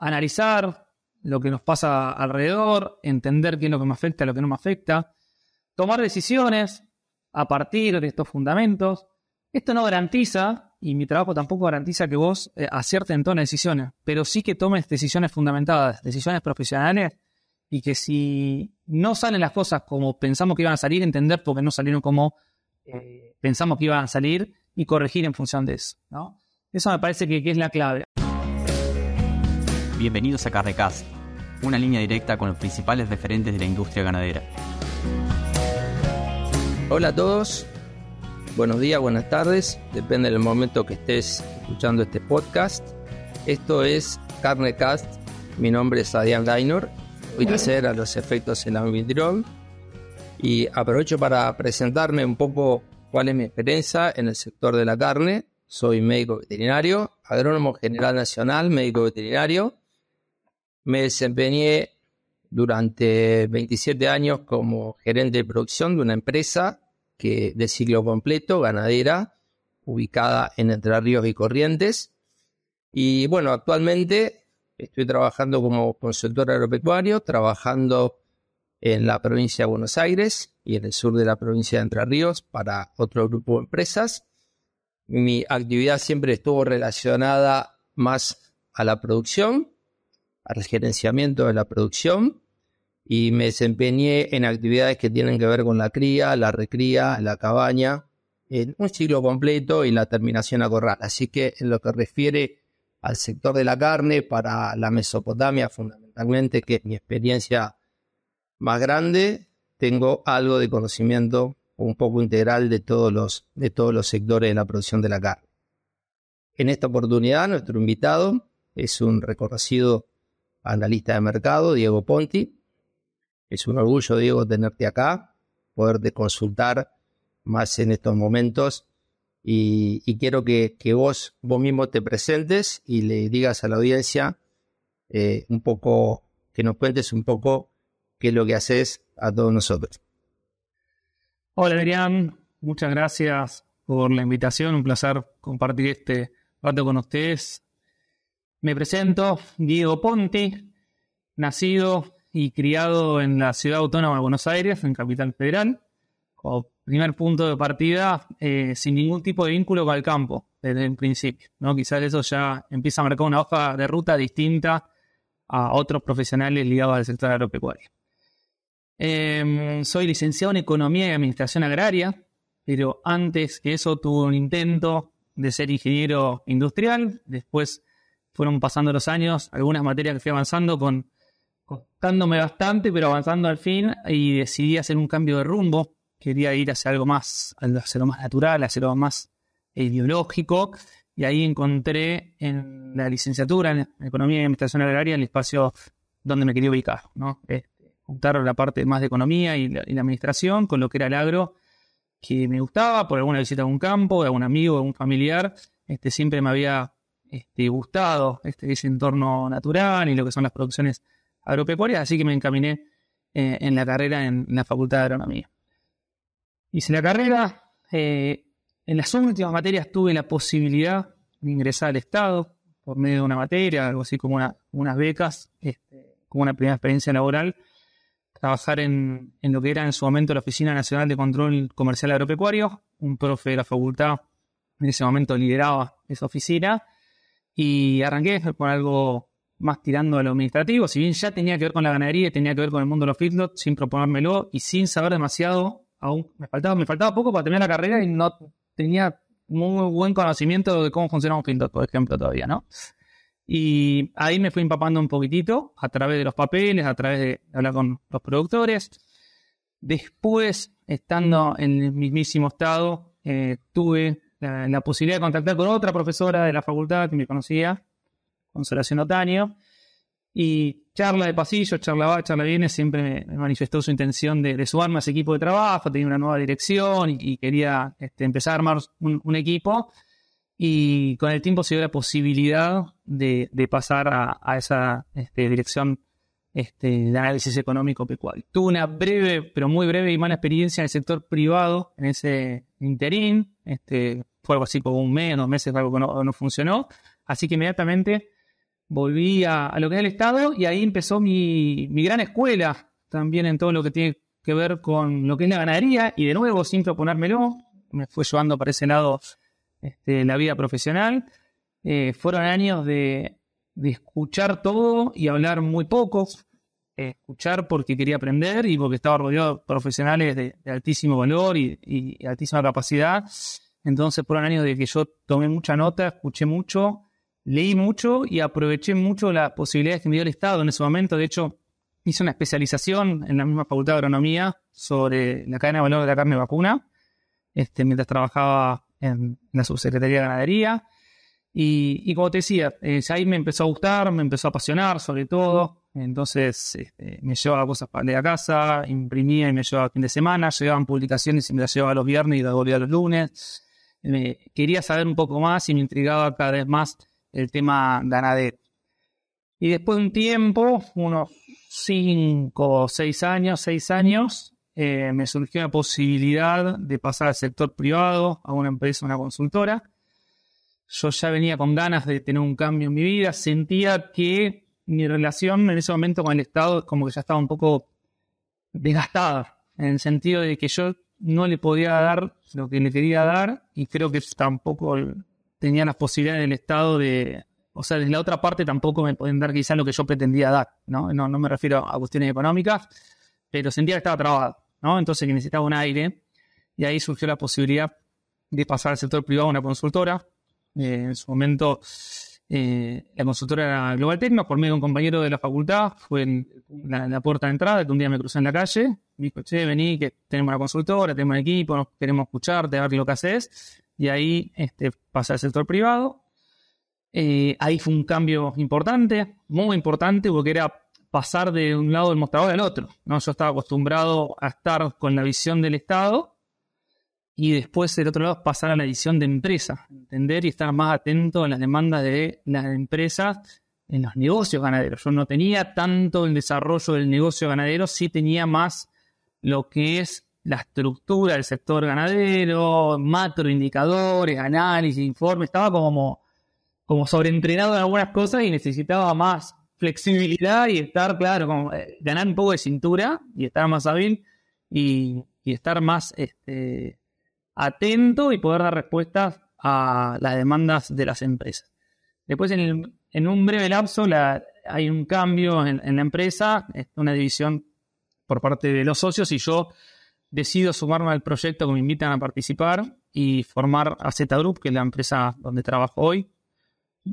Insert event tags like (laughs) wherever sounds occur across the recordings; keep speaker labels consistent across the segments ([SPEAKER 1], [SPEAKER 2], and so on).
[SPEAKER 1] analizar lo que nos pasa alrededor, entender qué es lo que me afecta, lo que no me afecta, tomar decisiones a partir de estos fundamentos. Esto no garantiza, y mi trabajo tampoco garantiza que vos eh, aciertes en todas las decisiones, pero sí que tomes decisiones fundamentadas, decisiones profesionales, y que si no salen las cosas como pensamos que iban a salir, entender por qué no salieron como eh, pensamos que iban a salir y corregir en función de eso. ¿no? Eso me parece que, que es la clave.
[SPEAKER 2] Bienvenidos a Carrecast, una línea directa con los principales referentes de la industria ganadera.
[SPEAKER 3] Hola a todos, buenos días, buenas tardes, depende del momento que estés escuchando este podcast. Esto es Carnecast, mi nombre es Adrián Gainor, voy a hacer a los efectos el anfitrión y aprovecho para presentarme un poco cuál es mi experiencia en el sector de la carne. Soy médico veterinario, agrónomo general nacional, médico veterinario me desempeñé durante 27 años como gerente de producción de una empresa que de ciclo completo, ganadera, ubicada en Entre Ríos y Corrientes. Y bueno, actualmente estoy trabajando como consultor agropecuario, trabajando en la provincia de Buenos Aires y en el sur de la provincia de Entre Ríos para otro grupo de empresas. Mi actividad siempre estuvo relacionada más a la producción, al gerenciamiento de la producción y me desempeñé en actividades que tienen que ver con la cría, la recría, la cabaña, en un ciclo completo y la terminación a corral. Así que en lo que refiere al sector de la carne, para la Mesopotamia fundamentalmente, que es mi experiencia más grande, tengo algo de conocimiento un poco integral de todos los, de todos los sectores de la producción de la carne. En esta oportunidad, nuestro invitado es un reconocido analista de mercado, Diego Ponti. Es un orgullo, Diego, tenerte acá, poderte consultar más en estos momentos. Y, quiero que, vos, vos mismo te presentes y le digas a la audiencia eh, un poco, que nos cuentes un poco qué es lo que haces a todos nosotros.
[SPEAKER 1] Hola Adrián, muchas gracias por la invitación, un placer compartir este rato con ustedes. Me presento, Diego Ponti, nacido y criado en la ciudad autónoma de Buenos Aires, en Capital Federal. Como primer punto de partida, eh, sin ningún tipo de vínculo con el campo, desde el principio. ¿no? Quizás eso ya empieza a marcar una hoja de ruta distinta a otros profesionales ligados al sector agropecuario. Em, soy licenciado en Economía y Administración Agraria, pero antes que eso tuve un intento de ser ingeniero industrial, después fueron pasando los años, algunas materias que fui avanzando con costándome bastante, pero avanzando al fin y decidí hacer un cambio de rumbo. Quería ir hacia algo más, hacia lo más natural, hacia lo más ideológico. Y ahí encontré en la licenciatura en Economía y Administración Agraria el espacio donde me quería ubicar, ¿no? Este, juntar la parte más de economía y la, administración con lo que era el agro, que me gustaba por alguna visita a un campo, de algún amigo, de algún familiar. Este, siempre me había este, gustado este, ese entorno natural y lo que son las producciones agropecuarias, así que me encaminé eh, en la carrera en, la Facultad de Agronomía. Hice la carrera, eh, en las últimas materias tuve la posibilidad de ingresar al Estado por medio de una materia, algo así como unas becas, este, como una primera experiencia laboral, trabajar en, en, lo que era en su momento la Oficina Nacional de Control Comercial Agropecuario, un profe de la facultad en ese momento lideraba esa oficina, y arranqué con algo más tirando a lo administrativo, si bien ya tenía que ver con la ganadería tenía que ver con el mundo de los feedlots, sin proponérmelo y sin saber demasiado, aún me faltaba, me faltaba poco para terminar la carrera y no tenía muy buen conocimiento de cómo funciona un feedlot, por ejemplo, todavía, ¿no? Y ahí me fui empapando un poquitito a través de los papeles, a través de hablar con los productores. Después, estando en el mismísimo estado, eh, tuve la, posibilidad de contactar con otra profesora de la facultad que me conocía, Consolación Otaño, y charla de pasillo, charla va, charla viene, siempre me, manifestó su intención de, sumarme a ese equipo de trabajo, tenía una nueva dirección y, quería este, empezar a armar un, equipo. Y con el tiempo se dio la posibilidad de, pasar a, esa este, dirección este, de análisis económico pecuario. Tuve una breve, pero muy breve y mala experiencia en el sector privado en ese interín. Este, fue algo así como un mes, dos meses, algo que no, funcionó. Así que inmediatamente volví a, lo que es el Estado y ahí empezó mi, mi gran escuela también en todo lo que tiene que ver con lo que es la ganadería y de nuevo, sin proponérmelo, me fue llevando para ese lado este, la vida profesional. Eh, fueron años de, escuchar todo y hablar muy poco. escuchar porque quería aprender y porque estaba rodeado de profesionales de, altísimo valor y, altísima capacidad. Entonces fueron años de que yo tomé mucha nota, escuché mucho, leí mucho y aproveché mucho las posibilidades que me dio el Estado en ese momento. De hecho, hice una especialización en la misma Facultad de Agronomía sobre la cadena de valor de la carne vacuna, este, mientras trabajaba en la Subsecretaría de Ganadería. Y, como te decía, eh, ahí me empezó a gustar, me empezó a apasionar sobre todo. Entonces este, me llevaba cosas para ir a casa, imprimía y me llevaba fin de semana, llegaban publicaciones y me las llevaba los viernes y las volvía los lunes. Quería saber un poco más y me intrigaba cada vez más el tema ganadero. Y después de un tiempo, unos 5 o 6 años, 6 años, eh, me surgió la posibilidad de pasar al sector privado, a una empresa, una consultora. Yo ya venía con ganas de tener un cambio en mi vida, sentía que mi relación en ese momento con el Estado como que ya estaba un poco desgastada, en el sentido de que yo no le podía dar lo que le quería dar y creo que tampoco tenía las posibilidades del Estado de, o sea, desde la otra parte tampoco me pueden dar quizás lo que yo pretendía dar, ¿no? No, no me refiero a cuestiones económicas, pero sentía que estaba trabado, ¿no? Entonces que necesitaba un aire y ahí surgió la posibilidad de pasar al sector privado a una consultora. Eh, en su momento eh, la consultora era Global Tecno, por medio de un compañero de la facultad, fue en la, puerta de entrada, que un día me crucé en la calle, me dijo, che, vení, que tenemos una consultora, tenemos un equipo, queremos escucharte, ver lo que haces, y ahí este, pasé al sector privado, eh, ahí fue un cambio importante, muy importante, porque era pasar de un lado del mostrador al otro. ¿no? Yo estaba acostumbrado a estar con la visión del Estado y después del otro lado pasar a la visión de empresa, entender y estar más atento a las demandas de las empresas en los negocios ganaderos. Yo no tenía tanto el desarrollo del negocio ganadero, sí tenía más lo que es la estructura del sector ganadero, macroindicadores, análisis, informes, estaba como como sobreentrenado en algunas cosas y necesitaba más flexibilidad y estar, claro, eh, ganar un poco de cintura y estar más hábil y, estar más este, atento y poder dar respuestas a las demandas de las empresas. Después, en, un breve lapso, hay un cambio en, la empresa, una división por parte de los socios y yo decido sumarme al proyecto que me invitan a participar y formar a Z Group, que es la empresa donde trabajo hoy,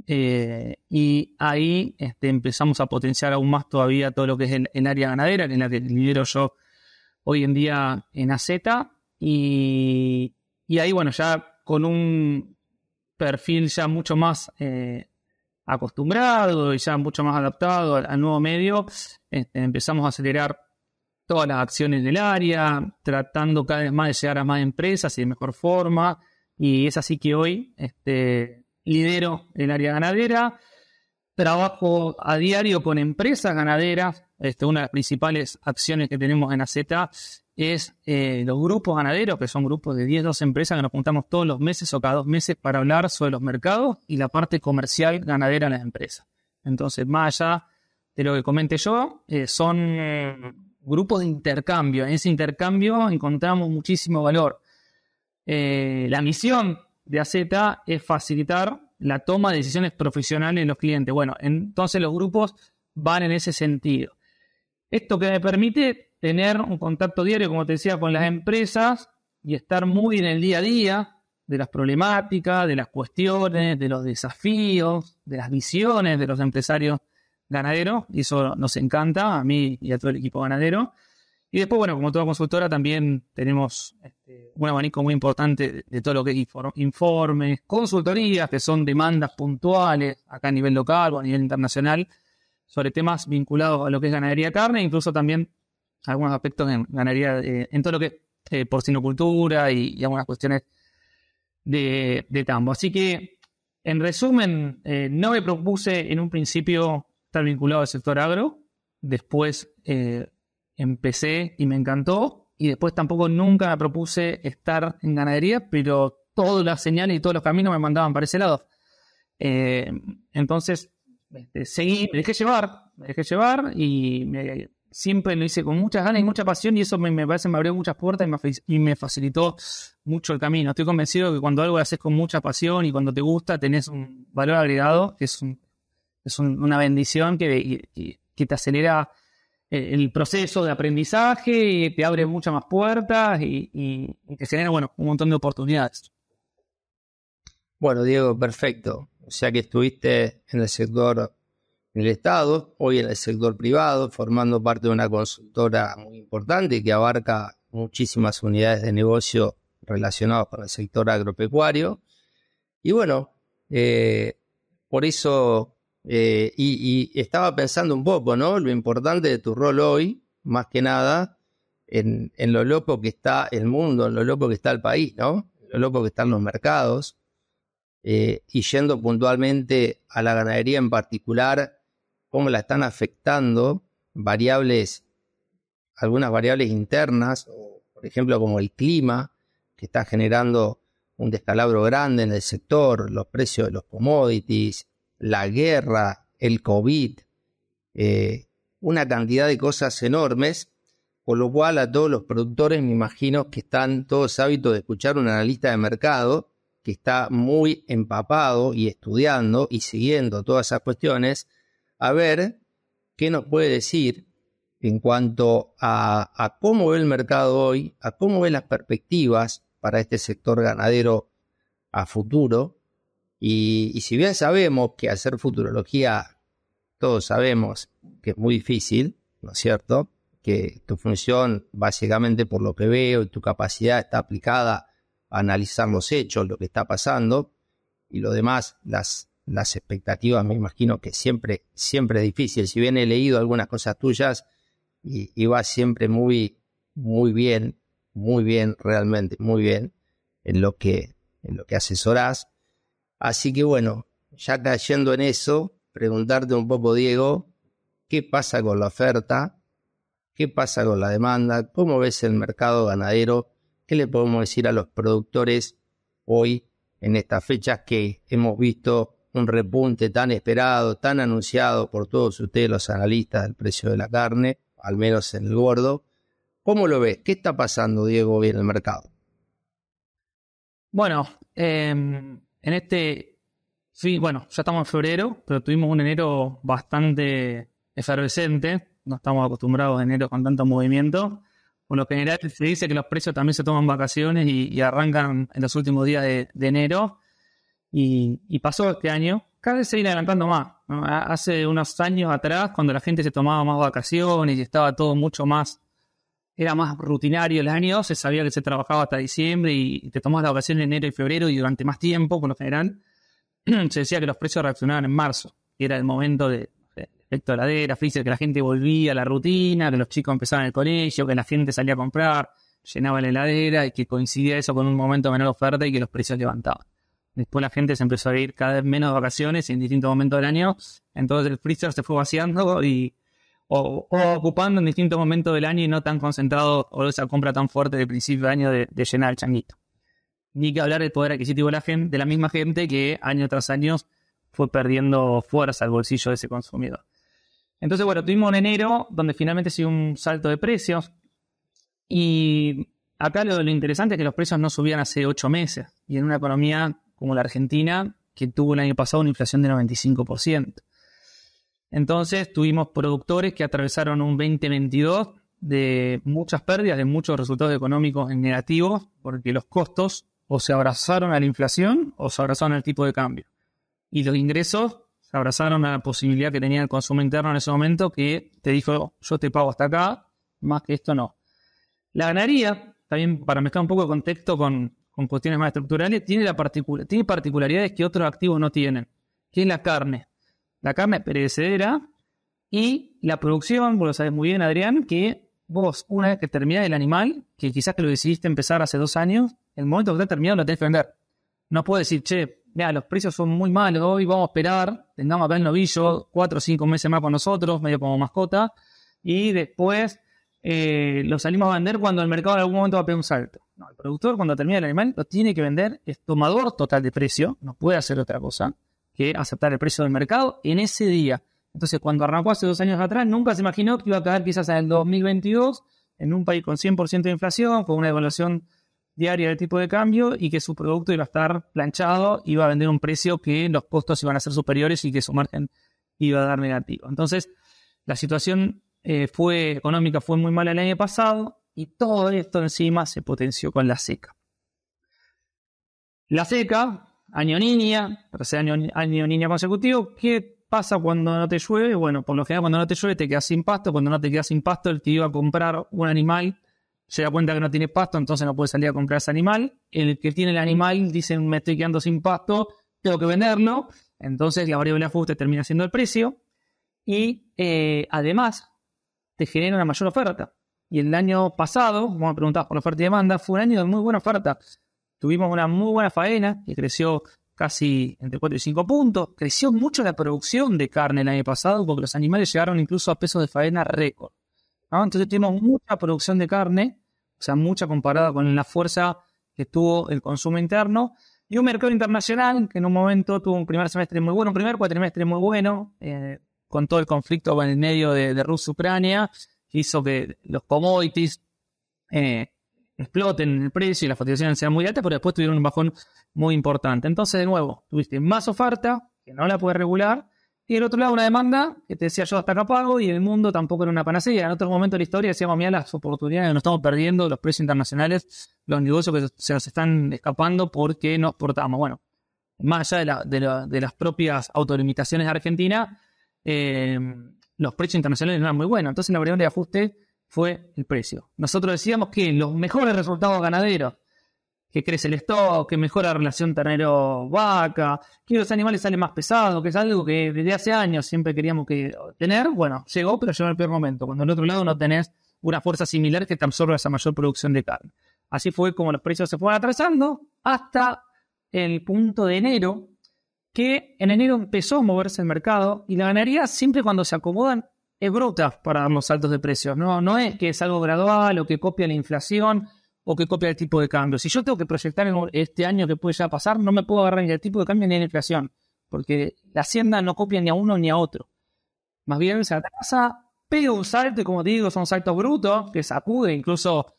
[SPEAKER 1] eh, y ahí este, empezamos a potenciar aún más todavía todo lo que es el, área ganadera, es la que lidero yo hoy en día en AZ. Y, y ahí, bueno, ya con un perfil ya mucho más eh, acostumbrado y ya mucho más adaptado al, nuevo medio, este, empezamos a acelerar todas las acciones del área, tratando cada vez más de llegar a más empresas y de mejor forma. Y es así que hoy este, lidero el área ganadera, trabajo a diario con empresas ganaderas. Este, una de las principales acciones que tenemos en AZ es eh, los grupos ganaderos, que son grupos de 10, 12 empresas que nos juntamos todos los meses o cada dos meses para hablar sobre los mercados y la parte comercial ganadera en las empresas. Entonces, más allá de lo que comente yo, eh, son eh, grupos de intercambio. En ese intercambio encontramos muchísimo valor. la misión de AZ es facilitar la toma de decisiones profesionales en los clientes. Bueno, entonces los grupos van en ese sentido. Esto que me permite tener un contacto diario, como te decía, con las empresas y estar muy en el día a día de las problemáticas, de las cuestiones, de los desafíos, de las visiones de los empresarios ganaderos. Y eso nos encanta a mí y a todo el equipo ganadero. Y después, bueno, como toda consultora, también tenemos este, un abanico muy importante de, todo lo que es informes, consultorías, que son demandas puntuales acá a nivel local o a nivel internacional, sobre temas vinculados a lo que es ganadería carne, incluso también algunos aspectos en ganadería, eh, en todo lo que es eh, porcinocultura y, algunas cuestiones de, tambo. Así que, en resumen, eh, no me propuse en un principio estar vinculado al sector agro, después empecé y me encantó. Y después tampoco nunca me propuse estar en ganadería, pero todas las señales y todos los caminos me mandaban para ese lado. Eh, entonces, este, seguí, me dejé llevar, me dejé llevar y me, siempre lo hice con muchas ganas y mucha pasión y eso me, parece me abrió muchas puertas y me, y facilitó mucho el camino. Estoy convencido que cuando algo lo haces con mucha pasión y cuando te gusta tenés un valor agregado es, es una bendición que, que te acelera el proceso de aprendizaje y te abre muchas más puertas y, y, te genera bueno, un montón de oportunidades.
[SPEAKER 3] Bueno, Diego, perfecto. O sea que estuviste en el sector en el Estado, hoy en el sector privado, formando parte de una consultora muy importante que abarca muchísimas unidades de negocio relacionadas con el sector agropecuario. Y bueno, eh, por eso, eh, y, estaba pensando un poco, ¿no? Lo importante de tu rol hoy, más que nada, en, lo loco que está el mundo, en lo loco que está el país, ¿no? Lo loco que están los mercados. Eh, y yendo puntualmente a la ganadería en particular, cómo la están afectando variables, algunas variables internas, por ejemplo como el clima, que está generando un descalabro grande en el sector, los precios de los commodities, la guerra, el COVID, eh, una cantidad de cosas enormes, con lo cual a todos los productores me imagino que están todos hábitos de escuchar un analista de mercado que está muy empapado y estudiando y siguiendo todas esas cuestiones a ver qué nos puede decir en cuanto a, cómo ve el mercado hoy, a cómo ve las perspectivas para este sector ganadero a futuro. Y, si bien sabemos que hacer futurología, todos sabemos que es muy difícil, ¿no es cierto? Que tu función, básicamente por lo que veo, y tu capacidad está aplicada a analizar los hechos, lo que está pasando, y lo demás, las las expectativas, me imagino que siempre, siempre es difícil. Si bien he leído algunas cosas tuyas y, va siempre muy, muy bien, muy bien, realmente, muy bien en lo que, en lo que asesorás. Así que bueno, ya cayendo en eso, preguntarte un poco, Diego, ¿qué pasa con la oferta? ¿Qué pasa con la demanda? ¿Cómo ves el mercado ganadero? ¿Qué le podemos decir a los productores hoy en estas fechas que hemos visto un repunte tan esperado, tan anunciado por todos ustedes los analistas del precio de la carne, al menos en el gordo. ¿Cómo lo ves? ¿Qué está pasando, Diego, en el mercado?
[SPEAKER 1] Bueno, em, en este, sí, bueno, ya estamos en febrero, pero tuvimos un enero bastante efervescente. No estamos acostumbrados a enero con tanto movimiento. Por lo general se dice que los precios también se toman vacaciones y, arrancan en los últimos días de enero. Y, pasó este año, cada vez se viene adelantando más. Hace unos años atrás, cuando la gente se tomaba más vacaciones y estaba todo mucho más, era más rutinario el año, se sabía que se trabajaba hasta diciembre y, te tomabas la vacación en enero y febrero y durante más tiempo, por lo general, (clears throat) se decía que los precios reaccionaban en marzo, y era el momento de, efecto heladera, freezer, que la gente volvía a la rutina, que los chicos empezaban el colegio, que la gente salía a comprar, llenaba la heladera y que coincidía eso con un momento de menor oferta y que los precios levantaban. Después la gente se empezó a ir cada vez menos de vacaciones en distintos momentos del año. Entonces el freezer se fue vaciando y o, ocupando en distintos momentos del año y no tan concentrado o esa compra tan fuerte de principio de año de, llenar el changuito. Ni que hablar del poder adquisitivo de la, gente, de la misma gente que año tras año fue perdiendo fuerza al bolsillo de ese consumidor. Entonces, bueno, tuvimos un enero donde finalmente se dio un salto de precios y acá lo, lo interesante es que los precios no subían hace ocho meses y en una economía como la Argentina, que tuvo el año pasado una inflación de 95%. Entonces tuvimos productores que atravesaron un 2022 de muchas pérdidas, de muchos resultados económicos en negativos, porque los costos o se abrazaron a la inflación o se abrazaron al tipo de cambio. Y los ingresos se abrazaron a la posibilidad que tenía el consumo interno en ese momento, que te dijo, yo te pago hasta acá, más que esto no. La ganadería, también para mezclar un poco de contexto con, con cuestiones más estructurales, tiene, la tiene particularidades que otros activos no tienen, que es la carne. La carne perecedera y la producción, vos lo sabes muy bien, Adrián, que vos, una vez que terminás el animal, que quizás que lo decidiste empezar hace dos años, el momento que está terminado lo tenés que vender. No puedes decir, che, mira, los precios son muy malos, hoy vamos a esperar, tengamos acá el novillo cuatro o cinco meses más con nosotros, medio como mascota, y después eh, lo salimos a vender cuando el mercado en algún momento va a pegar un salto. No, el productor cuando termina el animal lo tiene que vender, es tomador total de precio, no puede hacer otra cosa que aceptar el precio del mercado en ese día. Entonces, cuando arrancó hace dos años atrás, nunca se imaginó que iba a caer quizás en el 2022 en un país con 100% de inflación, con una evaluación diaria del tipo de cambio y que su producto iba a estar planchado, iba a vender un precio que los costos iban a ser superiores y que su margen iba a dar negativo. Entonces, la situación eh, fue económica fue muy mala el año pasado y todo esto encima se potenció con la seca. La seca, año niña, tercer año, año niña consecutivo, ¿qué pasa cuando no te llueve? Bueno, por lo general cuando no te llueve te quedas sin pasto, cuando no te quedas sin pasto el que iba a comprar un animal se da cuenta que no tiene pasto, entonces no puede salir a comprar ese animal. El que tiene el animal dice me estoy quedando sin pasto, tengo que venderlo, entonces la variable ajuste termina siendo el precio y eh, además te genera una mayor oferta. Y el año pasado, como me preguntabas por la oferta y demanda, fue un año de muy buena oferta. Tuvimos una muy buena faena que creció casi entre 4 y 5 puntos. Creció mucho la producción de carne el año pasado porque los animales llegaron incluso a pesos de faena récord. Entonces tuvimos mucha producción de carne, o sea, mucha comparada con la fuerza que tuvo el consumo interno. Y un mercado internacional que en un momento tuvo un primer semestre muy bueno, un primer cuatrimestre muy bueno, eh, con todo el conflicto en el medio de, Rusia-Ucrania, hizo que los commodities eh, exploten en el precio y las cotizaciones sean muy altas, pero después tuvieron un bajón muy importante. Entonces, de nuevo, tuviste más oferta, que no la puedes regular, y del otro lado una demanda que te decía yo hasta acá pago y el mundo tampoco era una panacea. En otro momento de la historia decíamos, mira las oportunidades que nos estamos perdiendo, los precios internacionales, los negocios que se nos están escapando porque nos portamos. Bueno, más allá de, de, las propias autolimitaciones de Argentina, eh, los precios internacionales no eran muy buenos. Entonces la variable de ajuste fue el precio. Nosotros decíamos que los mejores resultados ganaderos, que crece el stock, que mejora la relación ternero-vaca, que los animales salen más pesados, que es algo que desde hace años siempre queríamos que tener, bueno, llegó, pero llegó el peor momento, cuando en otro lado no tenés una fuerza similar que te absorba esa mayor producción de carne. Así fue como los precios se fueron atrasando hasta el punto de enero, que en enero empezó a moverse el mercado y la ganadería siempre cuando se acomodan es bruta para los saltos de precios. No, no es que es algo gradual o que copia la inflación o que copia el tipo de cambio. Si yo tengo que proyectar este año que puede ya pasar, no me puedo agarrar ni el tipo de cambio ni la inflación, porque la hacienda no copia ni a uno ni a otro. Más bien se atrasa, pega un salto y como digo, son saltos brutos que sacude, incluso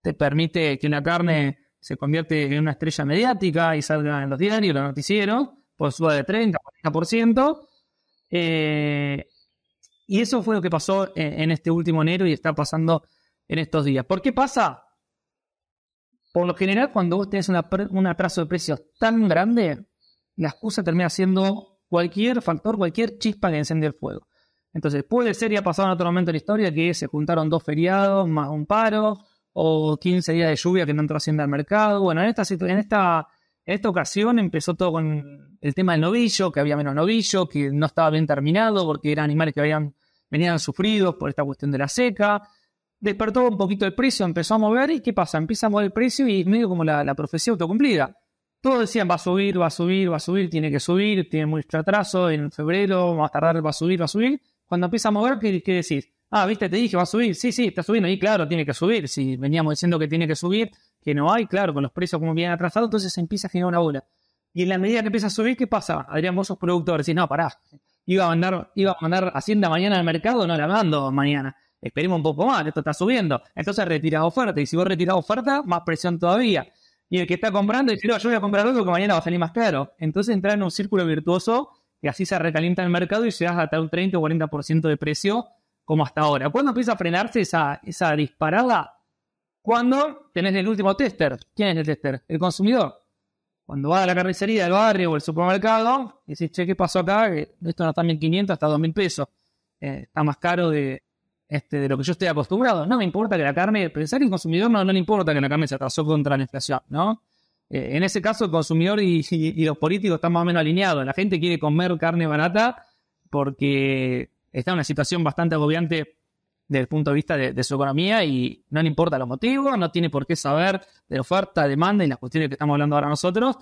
[SPEAKER 1] te permite que una carne se convierte en una estrella mediática y salga en los diarios, los noticieros, por suba de 30, 40%. Eh, y eso fue lo que pasó en, este último enero y está pasando en estos días. ¿Por qué pasa? Por lo general, cuando vos tenés un atraso de precios tan grande, la excusa termina siendo cualquier factor, cualquier chispa que enciende el fuego. Entonces, puede ser, y ha pasado en otro momento en la historia, que se juntaron dos feriados más un paro, o 15 días de lluvia que no entró Hacienda al mercado. Bueno, en esta, en esta en esta ocasión empezó todo con el tema del novillo, que había menos novillo, que no estaba bien terminado porque eran animales que habían, venían sufridos por esta cuestión de la seca. Despertó un poquito el precio, empezó a mover y ¿qué pasa? Empieza a mover el precio y es medio como la, profecía autocumplida. Todos decían va a subir, va a subir, va a subir, tiene que subir, tiene mucho atraso, en febrero, más tardar, va a subir, va a subir. Cuando empieza a mover, ¿qué, qué decís? Ah, viste, te dije, va a subir. Sí, sí, está subiendo. Y claro, tiene que subir. Si veníamos diciendo que tiene que subir, que no hay, claro, con los precios como bien atrasados, entonces se empieza a generar una bola. Y en la medida que empieza a subir, ¿qué pasa? Adrián, vos sos productor, decís, no, pará, iba a mandar, iba a mandar Hacienda mañana al mercado, no la mando mañana. Esperemos un poco más, esto está subiendo. Entonces retira oferta, y si vos retirás oferta, más presión todavía. Y el que está comprando dice, no, yo voy a comprar algo que mañana va a salir más caro. Entonces entra en un círculo virtuoso y así se recalienta el mercado y llegas hasta un 30 o 40% de precio como hasta ahora. ¿Cuándo empieza a frenarse esa, esa disparada? Cuando tenés el último tester. ¿Quién es el tester? El consumidor. Cuando va a la carnicería del barrio o el supermercado, decís, che, ¿qué pasó acá? Esto no está en 1500 hasta 2000 pesos. Eh, está más caro de, este, de lo que yo estoy acostumbrado. No me importa que la carne, pensar que el consumidor no, no le importa que la carne se atrasó contra la inflación, ¿no? Eh, en ese caso, el consumidor y, y, los políticos están más o menos alineados. La gente quiere comer carne barata porque está en una situación bastante agobiante desde el punto de vista de, su economía y no le importa los motivos, no tiene por qué saber de la oferta, demanda y las cuestiones que estamos hablando ahora nosotros.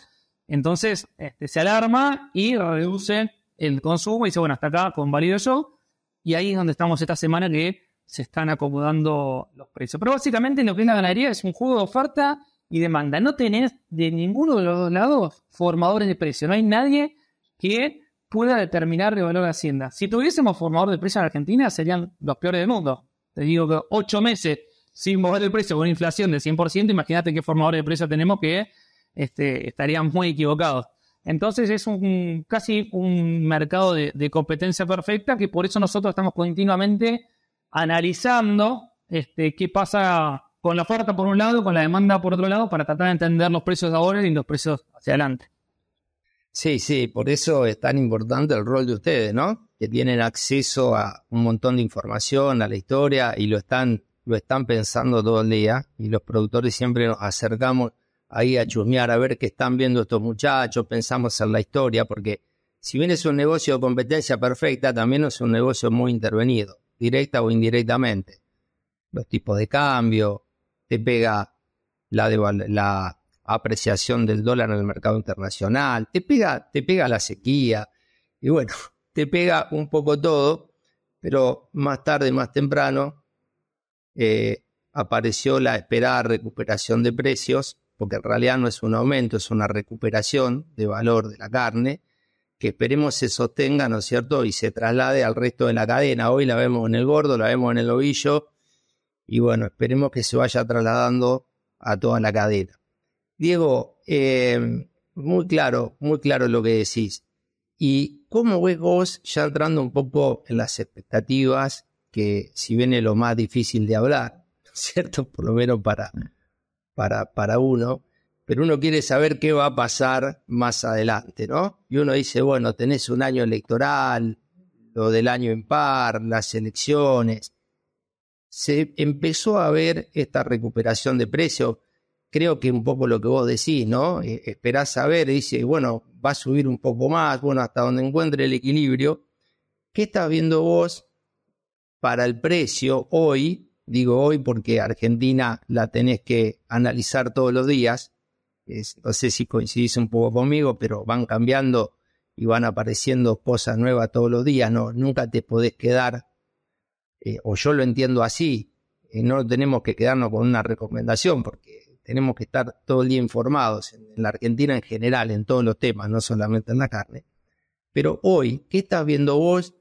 [SPEAKER 1] Entonces este, se alarma y reduce el consumo y dice, bueno, hasta acá convalido yo. Y ahí es donde estamos esta semana que se están acomodando los precios. Pero básicamente lo que es la ganadería es un juego de oferta y demanda. No tenés de ninguno de los lados formadores de precio. No hay nadie que pueda determinar el valor de Hacienda. Si tuviésemos formador de precios en Argentina, serían los peores del mundo. Te digo que ocho meses sin mover el precio con una inflación del 100%, imagínate qué formadores de precios tenemos que este, estarían muy equivocados. Entonces es un casi un mercado de, competencia perfecta que por eso nosotros estamos continuamente analizando este, qué pasa con la oferta por un lado, con la demanda por otro lado, para tratar de entender los precios ahora y los precios hacia adelante.
[SPEAKER 3] Sí, sí, por eso es tan importante el rol de ustedes, ¿no? Que tienen acceso a un montón de información, a la historia y lo están, lo están pensando todo el día y los productores siempre nos acercamos ahí a chusmear a ver qué están viendo estos muchachos, pensamos en la historia, porque si bien es un negocio de competencia perfecta, también es un negocio muy intervenido, directa o indirectamente. Los tipos de cambio, te pega la, la apreciación del dólar en el mercado internacional, te pega, te pega la sequía y bueno, (laughs) te pega un poco todo, pero más tarde, más temprano, eh, apareció la esperada recuperación de precios, porque en realidad no es un aumento, es una recuperación de valor de la carne, que esperemos se sostenga, ¿no es cierto?, y se traslade al resto de la cadena. Hoy la vemos en el gordo, la vemos en el ovillo, y bueno, esperemos que se vaya trasladando a toda la cadena. Diego, eh, muy claro, muy claro lo que decís. ¿Y cómo ves vos, ya entrando un poco en las expectativas, que si viene lo más difícil de hablar, (laughs) ¿cierto? Por lo menos para, para, para uno, pero uno quiere saber qué va a pasar más adelante, ¿no? Y uno dice, bueno, tenés un año electoral, lo del año impar, las elecciones. Se empezó a ver esta recuperación de precios creo que un poco lo que vos decís, ¿no? Eh, esperás a ver, dice, bueno, va a subir un poco más, bueno, hasta donde encuentre el equilibrio. ¿Qué estás viendo vos para el precio hoy? Digo hoy porque Argentina la tenés que analizar todos los días. no sé si coincidís un poco conmigo, pero van cambiando y van apareciendo cosas nuevas todos los días. No, nunca te podés quedar, eh, o yo lo entiendo así, eh, no tenemos que quedarnos con una recomendación, porque tenemos que estar todo el día informados en, la Argentina en general, en todos los temas, no solamente en la carne. Pero hoy, ¿qué estás viendo vos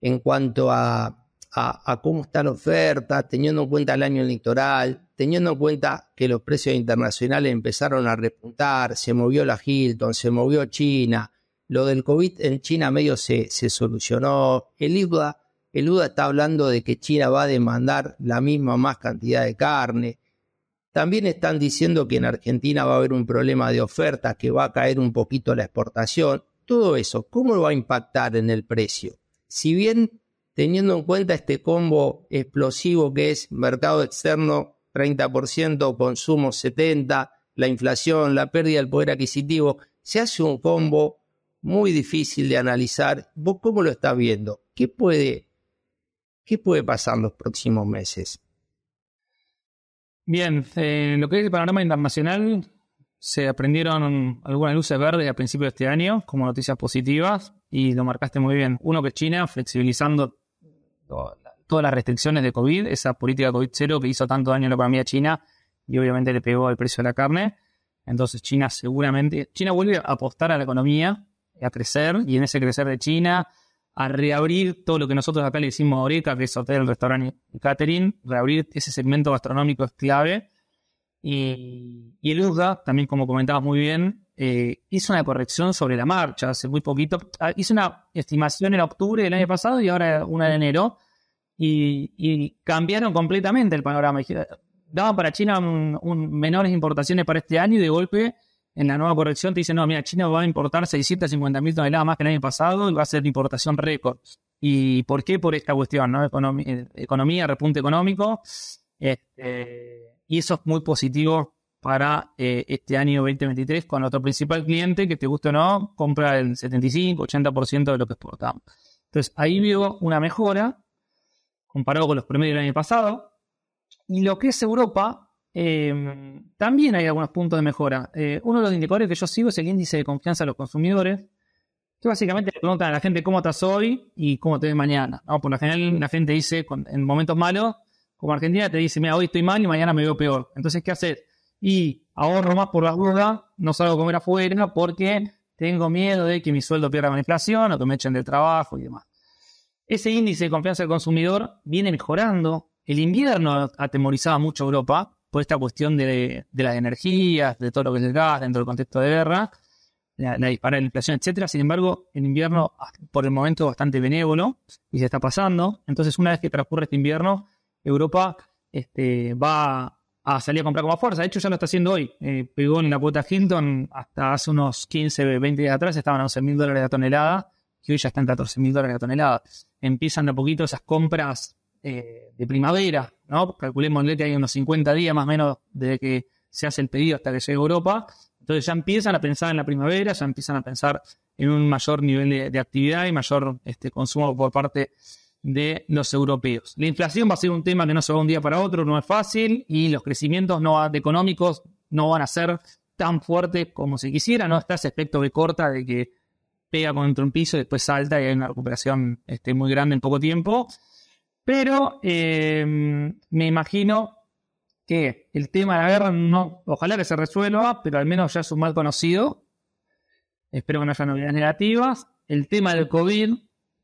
[SPEAKER 3] en cuanto a, a, cómo está la oferta, teniendo en cuenta el año electoral, teniendo en cuenta que los precios internacionales empezaron a repuntar, se movió la Hilton, se movió China, lo del COVID en China medio se, solucionó, el IUDA, el UDA está hablando de que China va a demandar la misma más cantidad de carne, también están diciendo que en Argentina va a haber un problema de oferta, que va a caer un poquito la exportación. Todo eso, ¿cómo lo va a impactar en el precio? Si bien teniendo en cuenta este combo explosivo que es mercado externo 30%, consumo 70%, la inflación, la pérdida del poder adquisitivo, se hace un combo muy difícil de analizar. ¿Vos cómo lo estás viendo? ¿Qué puede, qué puede pasar en los próximos meses?
[SPEAKER 1] Bien, en lo que es el panorama internacional, se aprendieron algunas luces verdes a principios de este año como noticias positivas y lo marcaste muy bien. Uno que China, flexibilizando todas las restricciones de COVID, esa política COVID cero que hizo tanto daño a la economía china y obviamente le pegó al precio de la carne. Entonces China seguramente, China vuelve a apostar a la economía, a crecer y en ese crecer de China a reabrir todo lo que nosotros acá le decimos ahorita, que es hotel, restaurante y catering, reabrir ese segmento gastronómico es clave. Y, el USDA, también como comentabas muy bien, eh, hizo una corrección sobre la marcha hace muy poquito. Ah, hizo una estimación en octubre del año pasado y ahora una de enero. Y, cambiaron completamente el panorama. Daban para China un menores importaciones para este año y de golpe en la nueva corrección te dicen, no, mira, China va a importar 650 mil toneladas más que el año pasado y va a ser importación récord. ¿Y por qué? Por esta cuestión, ¿no? Eh, economía, repunte económico. Este, y eso es muy positivo para eh, este año 2023 con nuestro principal cliente, que te guste o no, compra el 75, 80% de lo que exportamos. Entonces, ahí veo una mejora comparado con los promedios del año pasado. Y lo que es Europa, eh, también hay algunos puntos de mejora. Eh, uno de los indicadores que yo sigo es el índice de confianza de los consumidores, que básicamente le preguntan a la gente cómo estás hoy y cómo te ves mañana. Por lo general la gente dice, en momentos malos, como Argentina te dice, mira, hoy estoy mal y mañana me veo peor. Entonces, ¿qué haces? Y ahorro más por las dudas, no salgo a comer afuera porque tengo miedo de que mi sueldo pierda la inflación o que me echen del trabajo y demás. Ese índice de confianza del consumidor viene mejorando. El invierno atemorizaba mucho a Europa por esta cuestión de, las energías, de todo lo que es el gas dentro del contexto de guerra, la, la disparada de la inflación, etcétera. Sin embargo, el invierno por el momento bastante benévolo y se está pasando. Entonces, una vez que transcurre este invierno, Europa este, va a salir a comprar como fuerza. De hecho, ya lo está haciendo hoy. Eh, pegó en la cuota Hinton hasta hace unos 15, 20 días atrás, estaban a 11 mil dólares la tonelada, y hoy ya están 14 mil dólares la tonelada. Empiezan de a poquito esas compras eh, de primavera, ¿no? Calculemos que hay unos 50 días más o menos desde que se hace el pedido hasta que llegue a Europa. Entonces ya empiezan a pensar en la primavera, ya empiezan a pensar en un mayor nivel de, actividad y mayor este, consumo por parte de los europeos. La inflación va a ser un tema que no se va de un día para otro, no es fácil, y los crecimientos no, económicos no van a ser tan fuertes como se quisiera, ¿no? Está ese efecto de corta de que pega contra un piso y después salta y hay una recuperación este, muy grande en poco tiempo. Pero eh, me imagino que el tema de la guerra no, ojalá que se resuelva, pero al menos ya es un mal conocido. Espero que no haya novedades negativas. El tema del COVID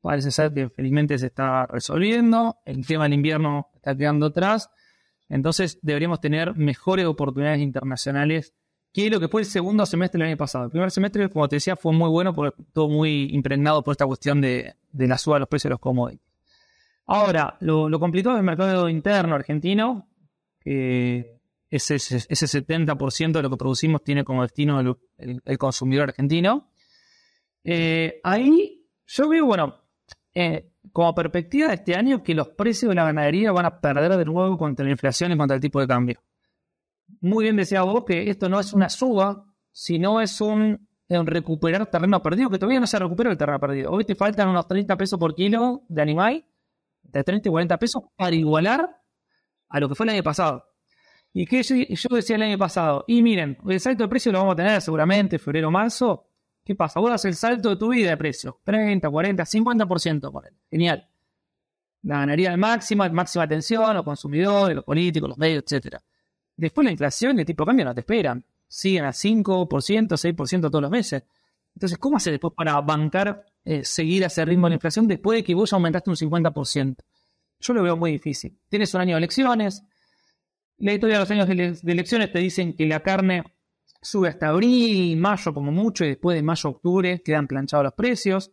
[SPEAKER 1] Parece ser que felizmente se está resolviendo. El tema del invierno está quedando atrás. Entonces deberíamos tener mejores oportunidades internacionales que lo que fue el segundo semestre del año pasado. El primer semestre, como te decía, fue muy bueno porque todo muy impregnado por esta cuestión de, la suba de los precios de los commodities. Ahora, lo, complicado del mercado interno argentino, que ese, ese 70% de lo que producimos tiene como destino el, consumidor argentino. Eh, ahí yo veo, bueno, eh, como perspectiva de este año que los precios de la ganadería van a perder de nuevo contra la inflación y contra el tipo de cambio. Muy bien decía vos que esto no es una suba, sino es un, recuperar terreno perdido, que todavía no se recupera el terreno perdido. Hoy te faltan unos 30 pesos por kilo de animal, de 30 y 40 pesos, para igualar a lo que fue el año pasado. ¿Y que yo, decía el año pasado? Y miren, el salto de precio lo vamos a tener seguramente febrero marzo, ¿Qué pasa? Vos das el salto de tu vida de precio. 30, 40, 50% por él. Genial. La ganaría al máximo, máxima atención, los consumidores, los políticos, los medios, etc. Después la inflación y el tipo de cambio no te esperan. Siguen a 5%, 6% todos los meses. Entonces, ¿cómo haces después para bancar, eh, seguir a ese ritmo de la inflación después de que vos aumentaste un 50%? Yo lo veo muy difícil. Tienes un año de elecciones. La historia de los años de elecciones te dicen que la carne sube hasta abril, mayo como mucho, y después de mayo, octubre quedan planchados los precios.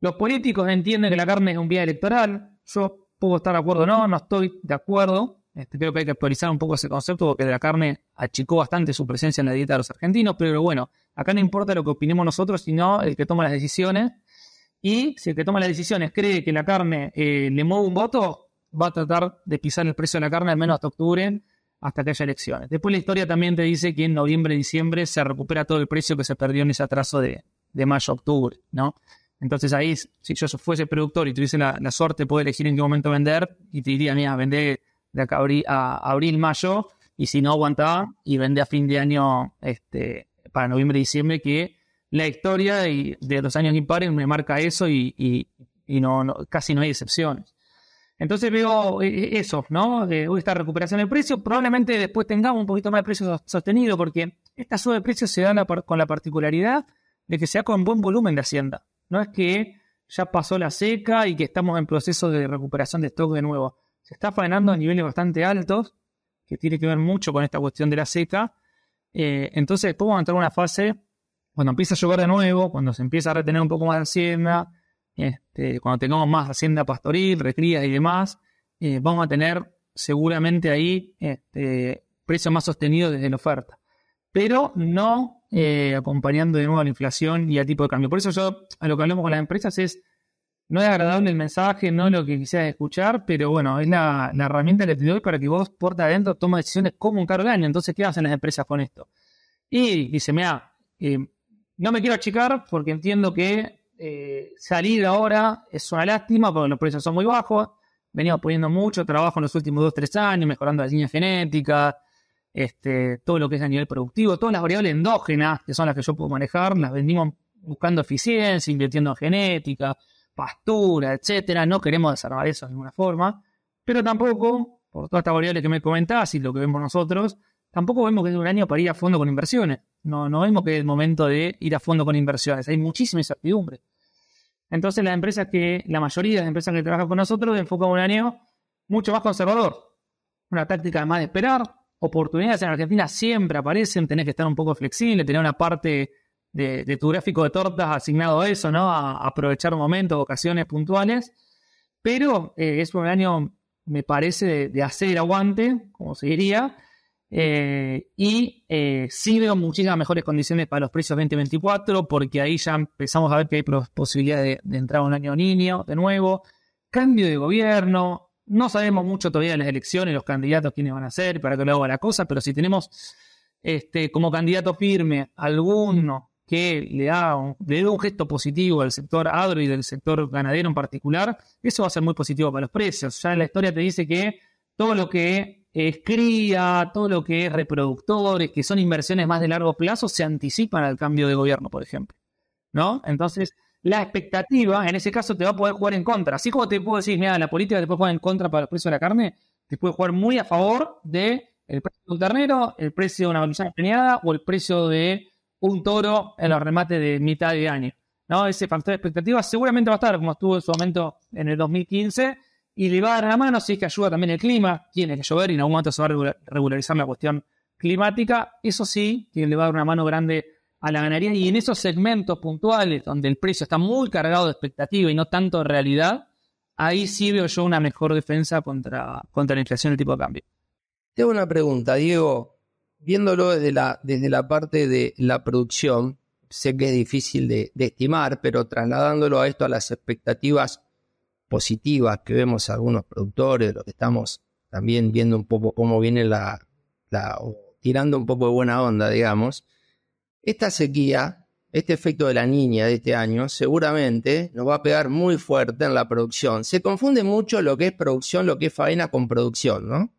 [SPEAKER 1] Los políticos entienden que la carne es un vía electoral. Yo puedo estar de acuerdo o no, no estoy de acuerdo. Este, creo que hay que actualizar un poco ese concepto porque la carne achicó bastante su presencia en la dieta de los argentinos, pero bueno, acá no importa lo que opinemos nosotros, sino el que toma las decisiones. Y si el que toma las decisiones cree que la carne eh, le mueve un voto, va a tratar de pisar el precio de la carne al menos hasta octubre hasta que haya elecciones. Después la historia también te dice que en noviembre diciembre se recupera todo el precio que se perdió en ese atraso de, mayo-octubre, ¿no? Entonces ahí, si yo fuese productor y tuviese la, suerte de poder elegir en qué momento vender, y te diría, mira, vende de acá a abril, mayo, y si no aguantaba, y vende a fin de año este, para noviembre y diciembre, que la historia de, los años impares me marca eso y, no, casi no hay excepciones. Entonces veo eh, eh, eso, ¿no? esta recuperación del precio. Probablemente después tengamos un poquito más de precio sostenido, porque esta suba de precios se da con la particularidad de que sea con buen volumen de hacienda. No es que ya pasó la seca y que estamos en proceso de recuperación de stock de nuevo. Está faenando a niveles bastante altos, que tiene que ver mucho con esta cuestión de la seca. Eh, entonces después vamos a entrar en una fase, cuando empieza a llover de nuevo, cuando se empieza a retener un poco más de hacienda, este, cuando tengamos más hacienda pastoril, recrías y demás, eh, vamos a tener seguramente ahí este, precios más sostenidos desde la oferta. Pero no eh, acompañando de nuevo a la inflación y al tipo de cambio. Por eso yo a lo que hablamos con las empresas es, no es agradable el mensaje, no lo que quisieras escuchar, pero bueno, es la, herramienta que te doy para que vos por adentro tomes decisiones como un cargo de año. Entonces, ¿qué hacen las empresas con esto? Y dice, mira, eh, no me quiero achicar porque entiendo que eh, salir ahora es una lástima porque los precios son muy bajos. Venimos poniendo mucho trabajo en los últimos 2-3 años, mejorando las líneas genéticas, este, todo lo que es a nivel productivo, todas las variables endógenas, que son las que yo puedo manejar, las venimos buscando eficiencia, invirtiendo en genética, pastura, etcétera. No queremos desarmar eso de ninguna forma, pero tampoco, por todas estas variables que me comentás y lo que vemos nosotros, tampoco vemos que es un año para ir a fondo con inversiones. No, no vemos que es el momento de ir a fondo con inversiones. Hay muchísima incertidumbre. Entonces, las empresas que, la mayoría de las empresas que trabajan con nosotros enfocan un año mucho más conservador. Una táctica más de esperar. Oportunidades en Argentina siempre aparecen, tenés que estar un poco flexible, tener una parte de, tu gráfico de tortas asignado a eso, ¿no? A, aprovechar momentos, ocasiones puntuales. Pero eh, es un año, me parece, de, hacer aguante, como se diría. Eh, y eh, sí veo muchísimas mejores condiciones para los precios 2024, porque ahí ya empezamos a ver que hay posibilidades de, de entrar un año niño de nuevo. Cambio de gobierno, no sabemos mucho todavía de las elecciones, los candidatos quiénes van a ser, para qué lado va la cosa, pero si tenemos este, como candidato firme alguno que le da un, le dé un gesto positivo al sector agro y del sector ganadero en particular, eso va a ser muy positivo para los precios. Ya la historia te dice que todo lo que es cría, todo lo que es reproductores, que son inversiones más de largo plazo, se anticipan al cambio de gobierno, por ejemplo. ¿No? Entonces, la expectativa, en ese caso, te va a poder jugar en contra. Así como te puedo decir, mira, la política te puede jugar en contra para los precios de la carne, te puede jugar muy a favor de precio de un ternero, el precio de una valuación premiada o el precio de un toro en los remates de mitad de año. ¿no? Ese factor de expectativa seguramente va a estar como estuvo en su momento en el 2015 y le va a dar la mano si es que ayuda también el clima, tiene que llover y en algún momento se va a regularizar la cuestión climática. Eso sí, que le va a dar una mano grande a la ganadería y en esos segmentos puntuales donde el precio está muy cargado de expectativa y no tanto de realidad, ahí sí veo yo una mejor defensa contra, contra la inflación del tipo de cambio.
[SPEAKER 3] Tengo una pregunta, Diego viéndolo desde la, desde la parte de la producción, sé que es difícil de, estimar, pero trasladándolo a esto a las expectativas positivas que vemos algunos productores, lo que estamos también viendo un poco cómo viene la, la tirando un poco de buena onda, digamos, esta sequía, este efecto de la niña de este año, seguramente nos va a pegar muy fuerte en la producción. Se confunde mucho lo que es producción, lo que es faena con producción, ¿no?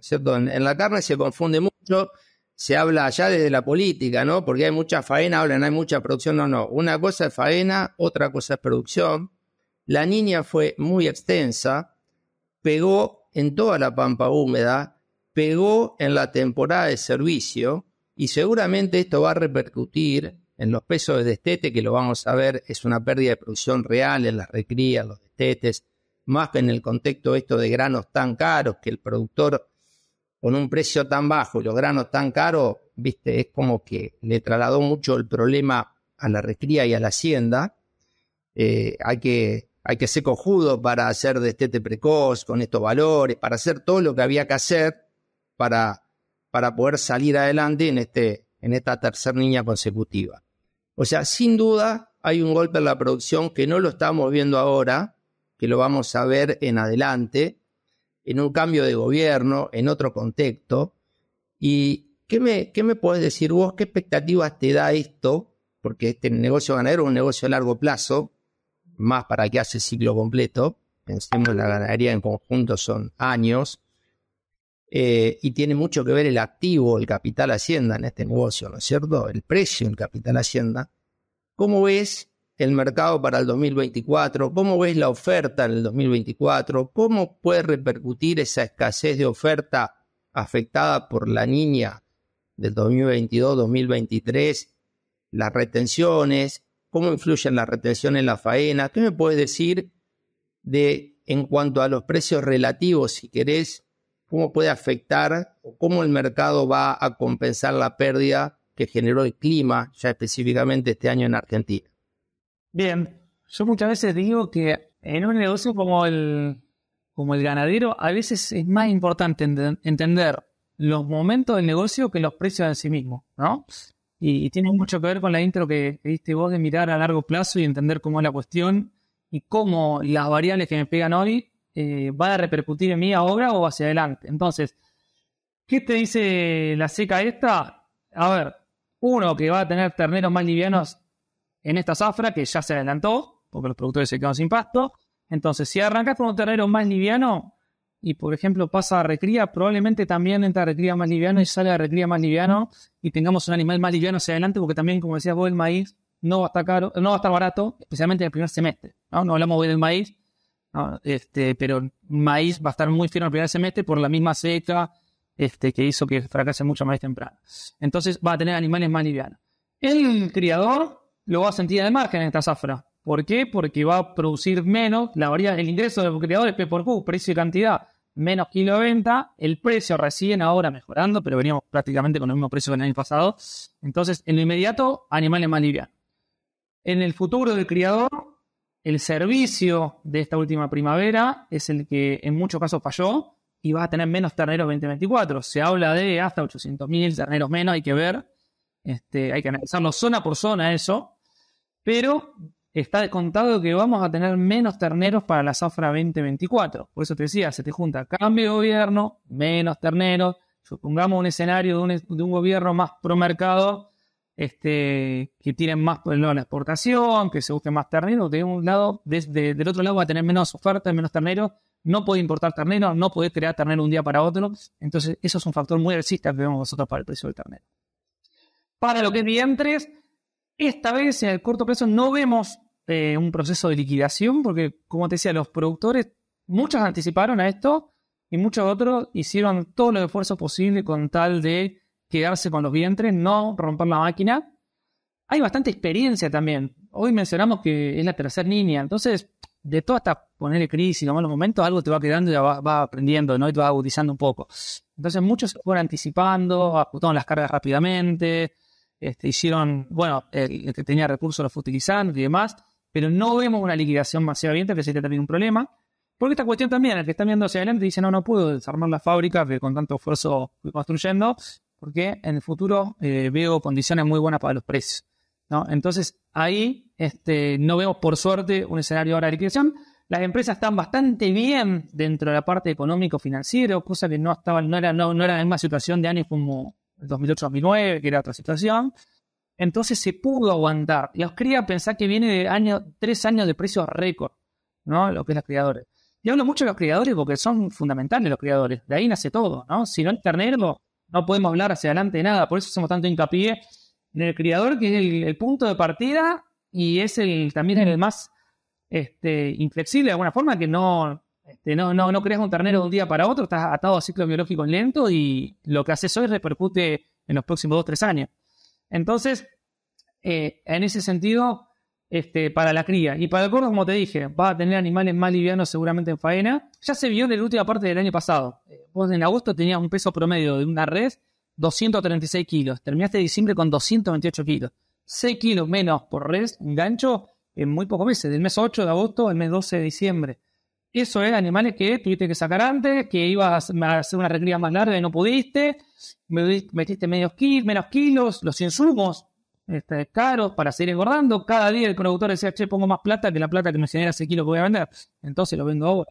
[SPEAKER 3] ¿Cierto? en la carne se confunde mucho se habla allá desde la política, ¿no? Porque hay mucha faena, hablan, hay mucha producción, no, no. Una cosa es faena, otra cosa es producción. La niña fue muy extensa, pegó en toda la pampa húmeda, pegó en la temporada de servicio y seguramente esto va a repercutir en los pesos de destete, que lo vamos a ver, es una pérdida de producción real en las recrías, los destetes, más que en el contexto esto de granos tan caros que el productor con un precio tan bajo y los granos tan caros, viste, es como que le trasladó mucho el problema a la recría y a la hacienda. Eh, hay, que, hay que ser cojudo para hacer destete precoz con estos valores, para hacer todo lo que había que hacer para, para poder salir adelante en, este, en esta tercera niña consecutiva. O sea, sin duda hay un golpe en la producción que no lo estamos viendo ahora, que lo vamos a ver en adelante, en un cambio de gobierno, en otro contexto. ¿Y qué me, qué podés decir vos? ¿Qué expectativas te da esto? Porque este negocio ganadero es un negocio a largo plazo, más para que hace ciclo completo. Pensemos la ganadería en conjunto son años. Eh, y tiene mucho que ver el activo, el capital hacienda en este negocio, ¿no es cierto? El precio del capital hacienda. ¿Cómo ves el mercado para el 2024? ¿Cómo ves la oferta en el 2024? ¿Cómo puede repercutir esa escasez de oferta afectada por la niña del 2022-2023? Las retenciones, ¿cómo influyen las retenciones en la faena? ¿Qué me puedes decir de en cuanto a los precios relativos, si querés, cómo puede afectar o cómo el mercado va a compensar la pérdida que generó el clima, ya específicamente este año en Argentina?
[SPEAKER 1] Bien, yo muchas veces digo que en un negocio como el, como el ganadero, a veces es más importante entender los momentos del negocio que los precios en sí mismos, ¿no? Y, tiene mucho que ver con la intro que, diste vos de mirar a largo plazo y entender cómo es la cuestión y cómo las variables que me pegan hoy eh, van a repercutir en mí ahora o hacia adelante. Entonces, ¿qué te dice la seca esta? A ver, uno que va a tener terneros más livianos en esta zafra que ya se adelantó, porque los productores se quedaron sin pasto. Entonces, si arrancas con un terreno más liviano y, por ejemplo, pasa a recría, probablemente también entra a recría más liviano y sale a recría más liviano y tengamos un animal más liviano hacia adelante, porque también, como decías vos, el maíz no va a estar caro, no va a estar barato, especialmente en el primer semestre. No, no hablamos hoy del maíz, este, pero maíz va a estar muy fino en el primer semestre por la misma seca, este, que hizo que fracase mucho más temprano. Entonces va a tener animales más livianos. El criador lo va a sentir de margen en esta zafra. ¿Por qué? Porque va a producir menos, la el ingreso del criador es P por Q, precio y cantidad, menos kilo de venta, el precio recién ahora mejorando, pero veníamos prácticamente con el mismo precio que el año pasado. Entonces, en lo inmediato, animales más livianos. En el futuro del criador, el servicio de esta última primavera es el que en muchos casos falló y va a tener menos terneros 2024. Se habla de hasta 800.000 terneros menos, hay que ver, este, hay que analizarlo zona por zona eso, pero está descontado que vamos a tener menos terneros para la zafra 2024. Por eso te decía, se te junta cambio de gobierno, menos terneros, supongamos un escenario de un, gobierno más pro mercado, este, que tienen más por la exportación, que se busque más terneros, de un lado, desde del otro lado va a tener menos oferta, menos terneros, no puede importar terneros, no puede crear ternero un día para otro, entonces eso es un factor muy alcista que vemos nosotros para el precio del ternero. Para lo que es vientres, esta vez en el corto plazo no vemos eh, un proceso de liquidación, porque como te decía, los productores, muchos anticiparon a esto y muchos otros hicieron todo lo esfuerzo posible con tal de quedarse con los vientres, no romper la máquina. Hay bastante experiencia también. Hoy mencionamos que es la tercera niña, entonces de toda esta ponerle crisis, los malos momentos, algo te va quedando y va, va, aprendiendo, ¿no? Y te va agudizando un poco. Entonces muchos se fueron anticipando, ajustaron las cargas rápidamente, este, hicieron, bueno, el, que tenía recursos lo fue utilizando y demás, pero no vemos una liquidación masiva bien, que sería también un problema. Porque esta cuestión también, el que está viendo hacia adelante dice, no, no puedo desarmar la fábrica que con tanto esfuerzo fui construyendo, porque en el futuro eh, veo condiciones muy buenas para los precios. ¿no? Entonces, ahí este, no vemos por suerte un escenario ahora de liquidación. Las empresas están bastante bien dentro de la parte económico-financiero, cosa que no, estaban, no, era, no, no era la misma situación de años como 2008-2009, que era otra situación. Entonces se pudo aguantar. Y quería pensar que viene de año, tres años de precios récord, ¿no? Lo que es los criadores. Y hablo mucho de los criadores porque son fundamentales los criadores. De ahí nace todo, ¿no? Si no el ternero, no podemos hablar hacia adelante de nada. Por eso hacemos tanto hincapié en el criador, que es el, punto de partida y es el también el más este, inflexible de alguna forma, que no, este, no, no, no creas un ternero de un día para otro, estás atado a ciclo biológico lento y lo que haces hoy repercute en los próximos dos o tres años. Entonces, eh, en ese sentido, este, para la cría y para el gordo, como te dije, va a tener animales más livianos seguramente en faena. Ya se vio en la última parte del año pasado. Eh, vos en agosto tenías un peso promedio de una red 236 kilos. Terminaste diciembre con 228 kilos. 6 kilos menos por red, un gancho, en muy pocos meses, del mes 8 de agosto al mes 12 de diciembre. Eso es animales que tuviste que sacar antes, que ibas a hacer una recría más larga y no pudiste, metiste menos kilos, los insumos este, caros para seguir engordando. Cada día el productor decía, che, pongo más plata que la plata que me genera ese kilo que voy a vender. Entonces lo vendo ahora.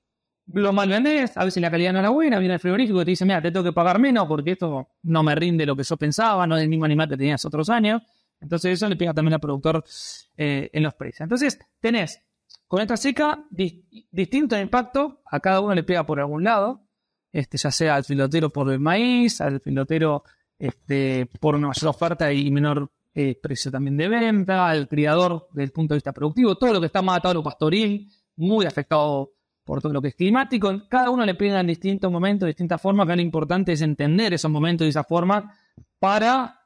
[SPEAKER 1] Lo mal vendés, a veces la calidad no es la buena, viene el frigorífico y te dice, mira, te tengo que pagar menos porque esto no me rinde lo que yo pensaba, no es el mismo animal que tenías otros años. Entonces eso le pega también al productor eh, en los precios. Entonces tenés con esta seca, distinto impacto, a cada uno le pega por algún lado, este, ya sea al filotero por el maíz, al filotero este, por una mayor oferta y menor eh, precio también de venta, al criador desde el punto de vista productivo, todo lo que está más atado a lo pastoril, muy afectado por todo lo que es climático. Cada uno le pega en distintos momentos, distintas formas, que lo importante es entender esos momentos y esas formas para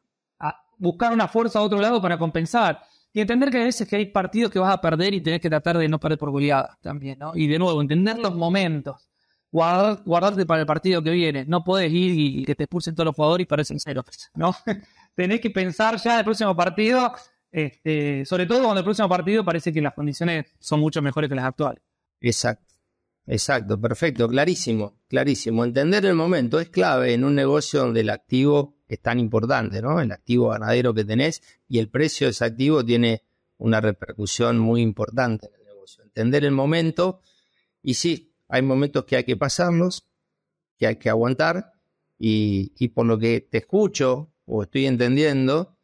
[SPEAKER 1] buscar una fuerza a otro lado para compensar. Y entender que a veces que hay partidos que vas a perder y tenés que tratar de no perder por goleada también, ¿no? Y de nuevo, entender los momentos. guardarte para el partido que viene. No puedes ir y que te expulsen todos los jugadores y parecen cero, ¿no? (laughs) tenés que pensar ya el próximo partido, este, sobre todo cuando el próximo partido parece que las condiciones son mucho mejores que las actuales.
[SPEAKER 3] Exacto. Exacto, perfecto, clarísimo, clarísimo. Entender el momento es clave en un negocio donde el activo es tan importante, ¿no? El activo ganadero que tenés y el precio de ese activo tiene una repercusión muy importante en el negocio. Entender el momento y sí, hay momentos que hay que pasarlos, que hay que aguantar y, y por lo que te escucho o estoy entendiendo,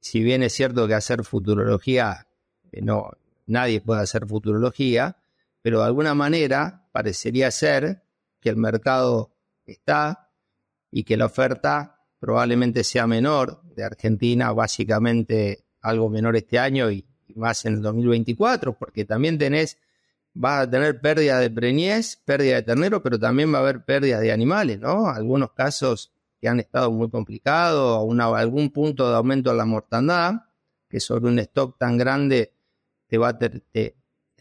[SPEAKER 3] si bien es cierto que hacer futurología, eh, no, nadie puede hacer futurología, pero de alguna manera parecería ser que el mercado está y que la oferta probablemente sea menor de Argentina, básicamente algo menor este año y, más en el 2024, porque también tenés, vas a tener pérdida de preñez, pérdida de ternero, pero también va a haber pérdida de animales, ¿no? Algunos casos que han estado muy complicados, algún punto de aumento de la mortandad, que sobre un stock tan grande te va a, te,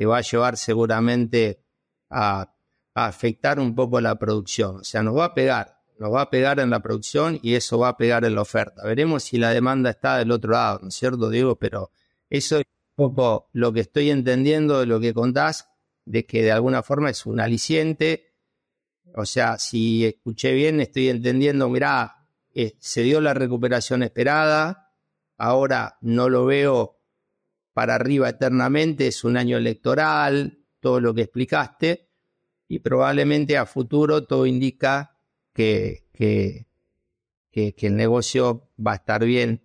[SPEAKER 3] va a llevar seguramente a, a afectar un poco la producción. O sea, nos va a pegar, nos va a pegar en la producción y eso va a pegar en la oferta. Veremos si la demanda está del otro lado, ¿no es cierto, Diego? Pero eso es un poco lo que estoy entendiendo de lo que contás, de que de alguna forma es un aliciente. O sea, si escuché bien, estoy entendiendo, mirá, eh, se dio la recuperación esperada, ahora no lo veo para arriba eternamente, es un año electoral, todo lo que explicaste, y probablemente a futuro todo indica que, que, el negocio va a estar bien,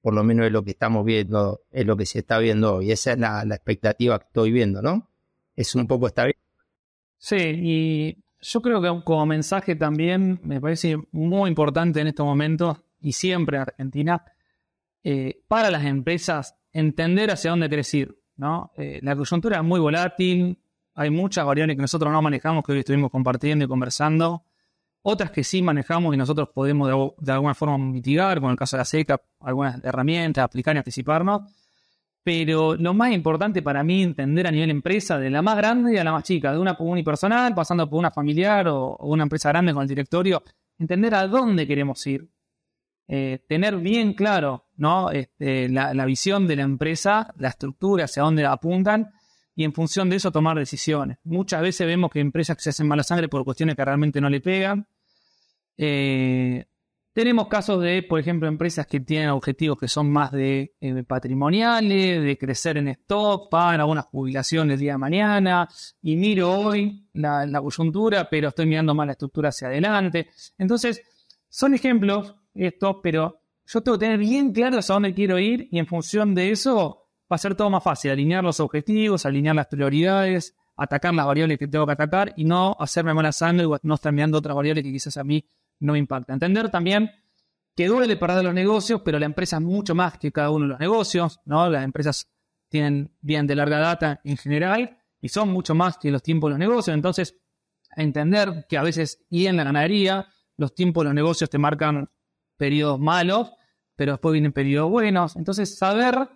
[SPEAKER 3] por lo menos es lo que estamos viendo, es lo que se está viendo hoy. Esa es la, expectativa que estoy viendo, ¿no? Es un poco bien.
[SPEAKER 1] Sí, y yo creo que como mensaje también me parece muy importante en estos momentos y siempre en Argentina, eh, para las empresas entender hacia dónde querés ir. Eh, la coyuntura es muy volátil, hay muchas variables que nosotros no manejamos, que hoy estuvimos compartiendo y conversando, otras que sí manejamos y nosotros podemos de, alguna forma mitigar, como en el caso de la SECA, algunas herramientas, aplicar y anticiparnos. Pero lo más importante para mí entender a nivel empresa, de la más grande a la más chica, de una unipersonal, pasando por una familiar o, una empresa grande con el directorio, entender a dónde queremos ir. Eh, tener bien claro ¿no? Este, la, visión de la empresa, la estructura, hacia dónde apuntan y en función de eso tomar decisiones. Muchas veces vemos que empresas que se hacen mala sangre por cuestiones que realmente no le pegan. Eh, tenemos casos de, por ejemplo, empresas que tienen objetivos que son más de eh, patrimoniales, de crecer en stock, pagan algunas jubilaciones el día de mañana, y miro hoy la, la coyuntura, pero estoy mirando más la estructura hacia adelante. Entonces, son ejemplos estos, pero yo tengo que tener bien claro hacia dónde quiero ir y en función de eso va a ser todo más fácil, alinear los objetivos, alinear las prioridades, atacar las variables que tengo que atacar y no hacerme mala sangre o no estar mirando otras variables que quizás a mí no me impactan. Entender también que duele perder los negocios, pero la empresa es mucho más que cada uno de los negocios, ¿no? Las empresas tienen bien de larga data en general y son mucho más que los tiempos de los negocios. Entonces, entender que a veces, y en la ganadería, los tiempos de los negocios te marcan periodos malos, pero después vienen periodos buenos. Entonces, saber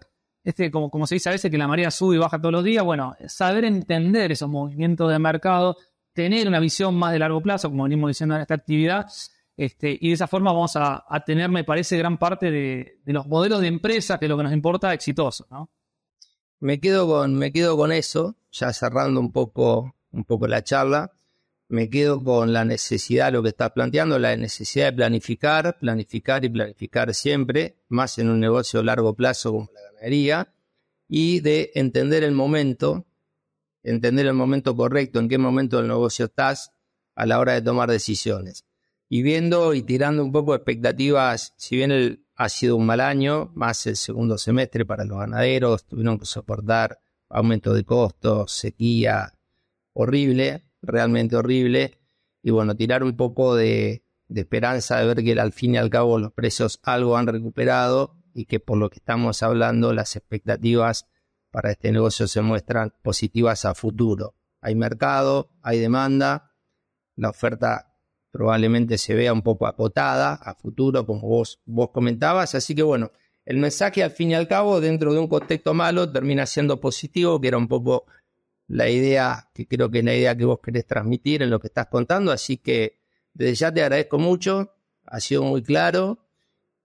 [SPEAKER 1] este, como, como se dice a veces que la marea sube y baja todos los días, bueno, saber entender esos movimientos de mercado, tener una visión más de largo plazo, como venimos diciendo en esta actividad, este, y de esa forma vamos a, tener, me parece, gran parte de, los modelos de empresa, que es lo que nos importa, exitosos, ¿no?
[SPEAKER 3] Me quedo con, me quedo con eso, ya cerrando un poco, un poco la charla me quedo con la necesidad, lo que estás planteando, la necesidad de planificar, planificar y planificar siempre, más en un negocio a largo plazo como la ganadería, y de entender el momento, entender el momento correcto, en qué momento del negocio estás a la hora de tomar decisiones. Y viendo y tirando un poco expectativas, si bien ha sido un mal año, más el segundo semestre para los ganaderos, tuvieron que soportar aumento de costos, sequía horrible, realmente horrible. Y bueno, tirar un poco de, esperanza de ver que al fin y al cabo los precios algo han recuperado y que por lo que estamos hablando las expectativas para este negocio se muestran positivas a futuro. Hay mercado, hay demanda, la oferta probablemente se vea un poco acotada a futuro, como vos, vos comentabas. Así que bueno, el mensaje al fin y al cabo, dentro de un contexto malo, termina siendo positivo, que era un poco la idea, que creo que es la idea que vos querés transmitir en lo que estás contando. Así que desde ya te agradezco mucho, ha sido muy claro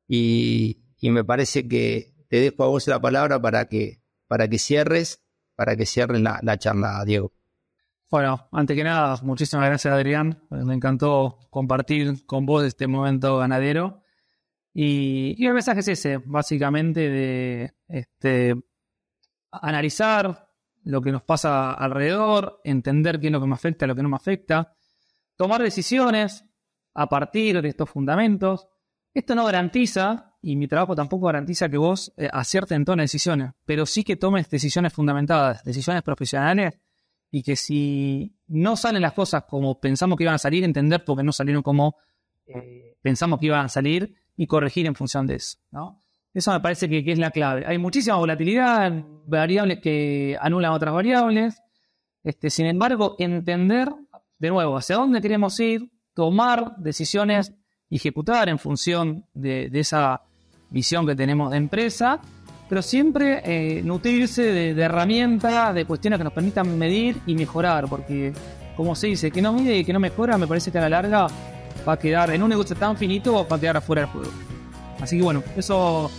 [SPEAKER 3] y, me parece que te dejo a vos la palabra para que, para que cierres, para que cierres la, charla, Diego.
[SPEAKER 1] Bueno, antes que nada, muchísimas gracias Adrián. Me encantó compartir con vos este momento ganadero. Y, y el mensaje es ese, básicamente de este, analizar, lo que nos pasa alrededor, entender qué es lo que me afecta lo que no me afecta, tomar decisiones a partir de estos fundamentos. Esto no garantiza, y mi trabajo tampoco garantiza que vos eh, aciertes en todas las decisiones, pero sí que tomes decisiones fundamentadas, decisiones profesionales, y que si no salen las cosas como pensamos que iban a salir, entender por qué no salieron como eh, pensamos que iban a salir y corregir en función de eso. ¿no? Eso me parece que, es la clave. Hay muchísima volatilidad, variables que anulan otras variables. Este, sin embargo, entender de nuevo hacia dónde queremos ir, tomar decisiones ejecutar en función de, esa visión que tenemos de empresa, pero siempre eh, nutrirse de, herramientas, de cuestiones que nos permitan medir y mejorar, porque como se dice, que no mide y que no mejora, me parece que a la larga va a quedar en un negocio tan finito, va a quedar afuera del juego. Así que bueno, eso,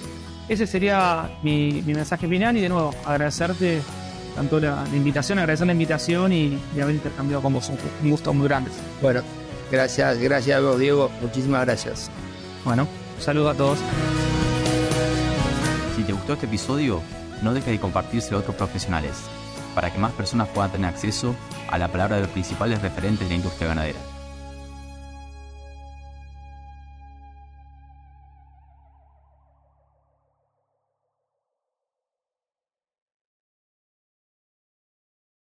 [SPEAKER 1] ese sería mi, mensaje final y de nuevo agradecerte tanto la, invitación, agradecer la invitación y, haber intercambiado con vos. Un gusto muy grande.
[SPEAKER 3] Bueno, gracias, gracias a vos, Diego. Muchísimas gracias.
[SPEAKER 1] Bueno, saludo a todos.
[SPEAKER 2] Si te gustó este episodio, no dejes de compartirse a otros profesionales, para que más personas puedan tener acceso a la palabra de los principales referentes de la industria ganadera.